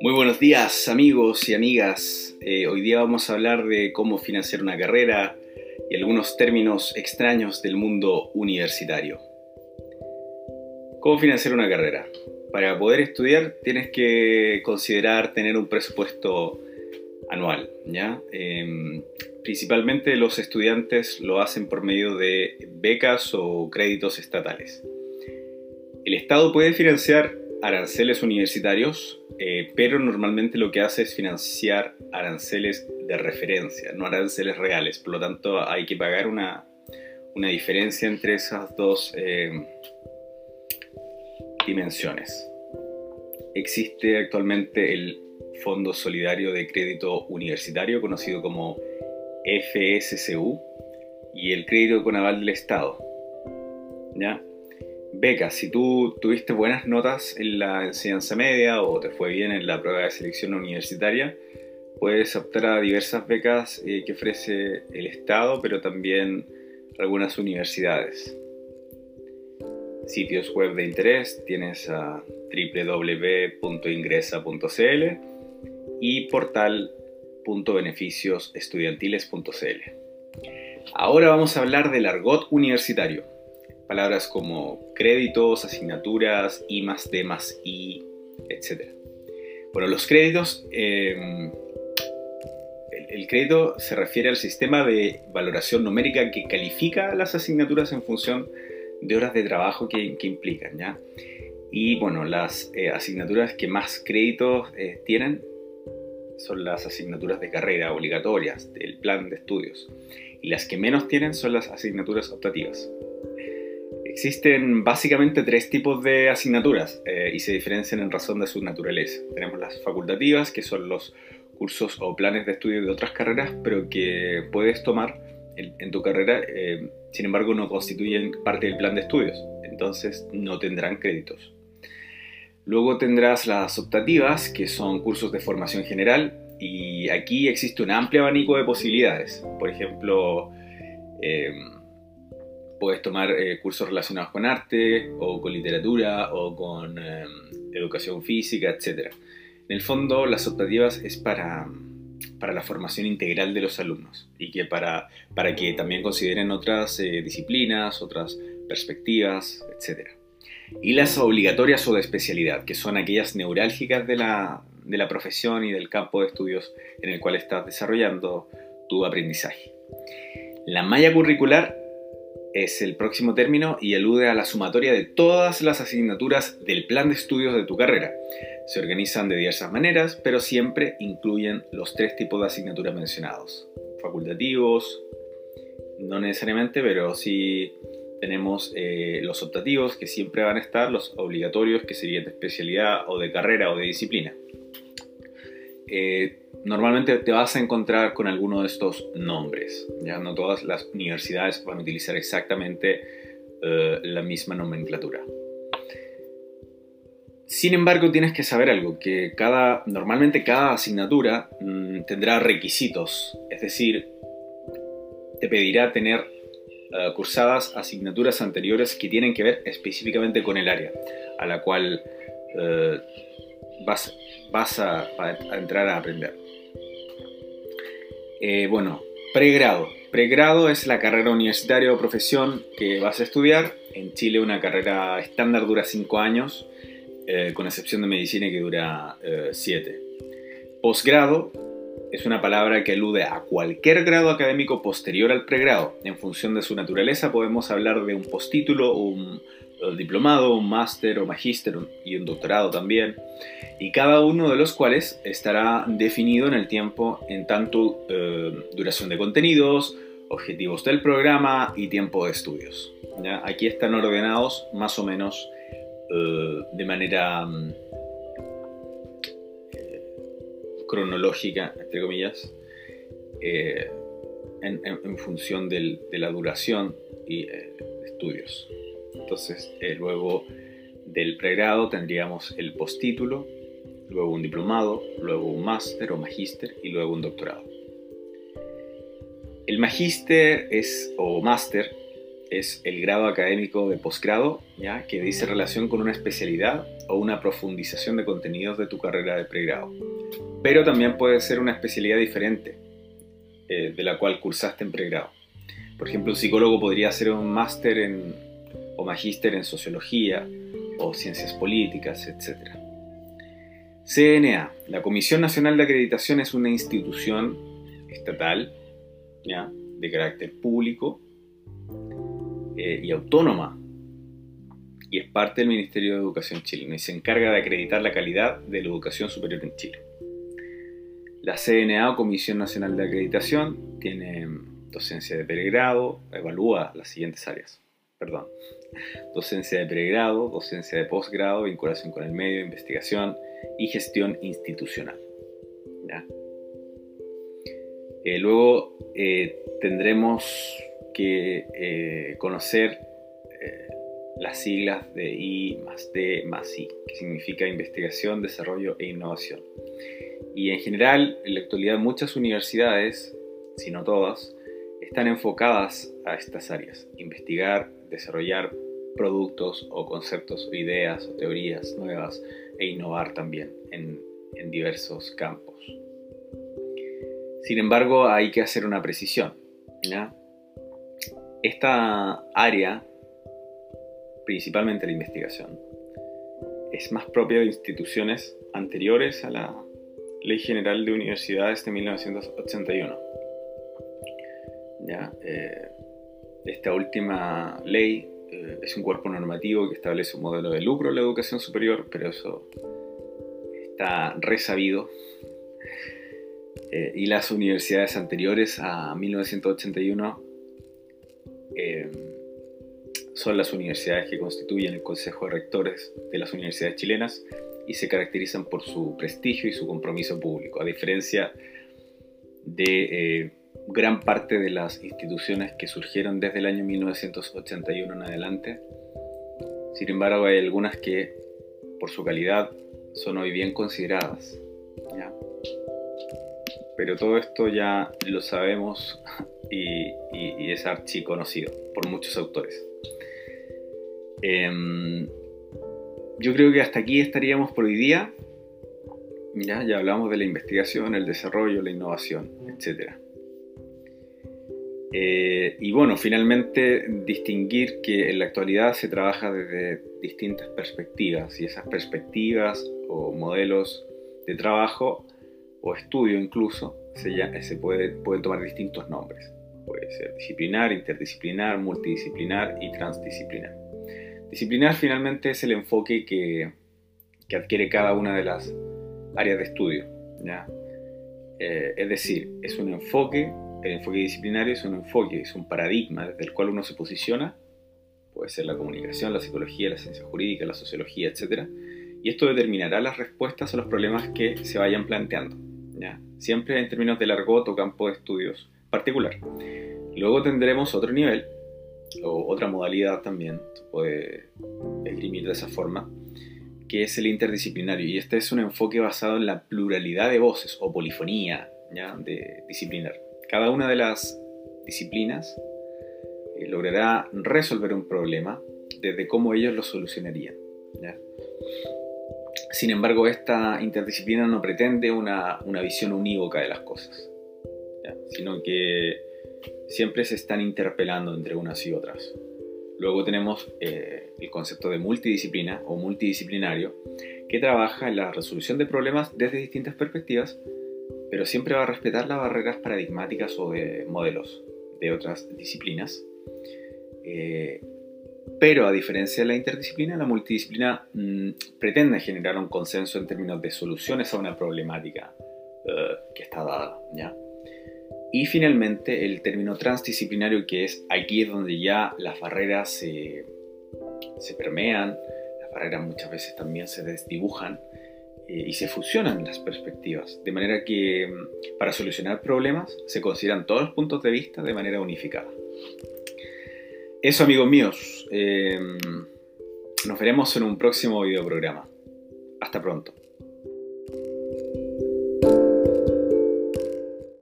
Muy buenos días amigos y amigas. Eh, hoy día vamos a hablar de cómo financiar una carrera y algunos términos extraños del mundo universitario. ¿Cómo financiar una carrera? Para poder estudiar tienes que considerar tener un presupuesto anual, ¿ya? Em, principalmente los estudiantes lo hacen por medio de becas o créditos estatales. El Estado puede financiar aranceles universitarios, eh, pero normalmente lo que hace es financiar aranceles de referencia, no aranceles reales. Por lo tanto, hay que pagar una, diferencia entre esas dos eh, dimensiones. Existe actualmente el Fondo Solidario de Crédito Universitario, conocido como FSCU, y el crédito con aval del Estado. ¿Ya? Becas, si tú tuviste buenas notas en la enseñanza media o te fue bien en la prueba de selección universitaria, puedes optar a diversas becas eh, que ofrece el Estado, pero también algunas universidades. Sitios web de interés tienes a www.ingresa.cl y portal.beneficiosestudiantiles.cl. Ahora vamos a hablar del argot universitario palabras como créditos, asignaturas, I más D más I, etc. Bueno, los créditos, em, el, crédito se refiere al sistema de valoración numérica que califica las asignaturas en función de horas de trabajo que, implican, ¿ya? Y bueno, las eh, asignaturas que más créditos eh, tienen son las asignaturas de carrera obligatorias del plan de estudios. Y las que menos tienen son las asignaturas optativas. Existen básicamente tres tipos de asignaturas eh, y se diferencian en razón de su naturaleza. Tenemos las facultativas, que son los cursos o planes de estudio de otras carreras, pero que puedes tomar en, tu carrera, eh, sin embargo no constituyen parte del plan de estudios, entonces no tendrán créditos. Luego tendrás las optativas, que son cursos de formación general, y aquí existe un amplio abanico de posibilidades. Por ejemplo, eh, puedes tomar eh, cursos relacionados con arte o con literatura o con em, educación física, etc. En el fondo, las optativas es para, para, la formación integral de los alumnos y que para, para que también consideren otras eh, disciplinas, otras perspectivas, etc. Y las obligatorias o de especialidad, que son aquellas neurálgicas de la, de la profesión y del campo de estudios en el cual estás desarrollando tu aprendizaje. La malla curricular es el próximo término y alude a la sumatoria de todas las asignaturas del plan de estudios de tu carrera. Se organizan de diversas maneras, pero siempre incluyen los tres tipos de asignaturas mencionados. Facultativos, no necesariamente, pero sí tenemos eh, los optativos que siempre van a estar, los obligatorios que serían de especialidad o de carrera o de disciplina. Eh, normalmente te vas a encontrar con alguno de estos nombres. Ya no todas las universidades van a utilizar exactamente eh, la misma nomenclatura. Sin embargo, tienes que saber algo, que cada, normalmente cada asignatura mm, tendrá requisitos, es decir, te pedirá tener eh, cursadas asignaturas anteriores que tienen que ver específicamente con el área a la cual uh, vas, vas a, entrar a aprender. Eh, bueno, pregrado. Pregrado es la carrera universitaria o profesión que vas a estudiar. En Chile una carrera estándar dura 5 años, eh, con excepción de medicina que dura 7. Eh, Posgrado es una palabra que alude a cualquier grado académico posterior al pregrado. En función de su naturaleza podemos hablar de un postítulo, un diplomado, un máster o magíster y un doctorado también y cada uno de los cuales estará definido en el tiempo en tanto eh, duración de contenidos, objetivos del programa y tiempo de estudios. Aquí están ordenados más o menos eh, de manera cronológica, entre comillas, en, función de la duración y estudios. Entonces, luego del pregrado tendríamos el postítulo, luego un diplomado, luego un máster o magíster y luego un doctorado. El magíster es, o máster es el grado académico de posgrado, ¿ya? que dice relación con una especialidad o una profundización de contenidos de tu carrera de pregrado. Pero también puede ser una especialidad diferente eh, de la cual cursaste en pregrado. Por ejemplo, un psicólogo podría hacer un máster en, o magíster en sociología o ciencias políticas, etc. CNA, la Comisión Nacional de Acreditación es una institución estatal ¿ya? de carácter público eh, y autónoma y es parte del Ministerio de Educación chileno y se encarga de acreditar la calidad de la educación superior en Chile. La CNA o Comisión Nacional de Acreditación tiene docencia de pregrado, evalúa las siguientes áreas. Perdón. Docencia de pregrado, docencia de posgrado, vinculación con el medio, investigación y gestión institucional. Eh, luego eh, tendremos que eh, conocer eh, las siglas de I más D más I, que significa investigación, desarrollo e innovación. Y en general, en la actualidad muchas universidades, si no todas, están enfocadas a estas áreas, investigar, desarrollar productos o conceptos o ideas o teorías nuevas e innovar también en, en diversos campos. Sin embargo, hay que hacer una precisión. ¿ya? Esta área, principalmente la investigación, es más propia de instituciones anteriores a la Ley General de Universidades de 1981. ¿Ya? Eh, esta última ley eh, es un cuerpo normativo que establece un modelo de lucro en la educación superior, pero eso está resabido. Eh, y las universidades anteriores a 1981 eh, son las universidades que constituyen el Consejo de Rectores de las universidades chilenas y se caracterizan por su prestigio y su compromiso público, a diferencia de eh, gran parte de las instituciones que surgieron desde el año 1981 en adelante. Sin embargo, hay algunas que, por su calidad, son hoy bien consideradas. Pero todo esto ya lo sabemos y, es archiconocido por muchos autores. Em, yo creo que hasta aquí estaríamos por hoy día. Ya, ya hablamos de la investigación, el desarrollo, la innovación, etc. Eh, y bueno, finalmente distinguir que en la actualidad se trabaja desde distintas perspectivas y esas perspectivas o modelos de trabajo o estudio incluso se, se puede, pueden tomar distintos nombres. Puede ser disciplinar, interdisciplinar, multidisciplinar y transdisciplinar. Disciplinar finalmente es el enfoque que, que adquiere cada una de las áreas de estudio. ¿ya? Eh, es decir, es un enfoque, el enfoque disciplinario es un enfoque, es un paradigma desde el cual uno se posiciona, puede ser la comunicación, la psicología, la ciencia jurídica, la sociología, etc. Y esto determinará las respuestas a los problemas que se vayan planteando. ¿ya? Siempre en términos de largot o campo de estudios particular. Luego tendremos otro nivel, o otra modalidad también, puede esgrimir de esa forma, que es el interdisciplinario. Y este es un enfoque basado en la pluralidad de voces o polifonía de disciplinar. Cada una de las disciplinas eh, logrará resolver un problema desde cómo ellos lo solucionarían. Sin embargo, esta interdisciplina no pretende una, visión unívoca de las cosas, sino que siempre se están interpelando entre unas y otras. Luego tenemos eh, el concepto de multidisciplina o multidisciplinario, que trabaja en la resolución de problemas desde distintas perspectivas, pero siempre va a respetar las barreras paradigmáticas o de modelos de otras disciplinas. Eh, pero a diferencia de la interdisciplina, la multidisciplina mm, pretende generar un consenso en términos de soluciones a una problemática eh, que está dada. ¿ya? Y finalmente el término transdisciplinario, que es aquí es donde ya las barreras se, se permean, las barreras muchas veces también se desdibujan eh, y se fusionan las perspectivas, de manera que mm, para solucionar problemas se consideran todos los puntos de vista de manera unificada. Eso amigos míos, em, nos veremos en un próximo video programa. Hasta pronto.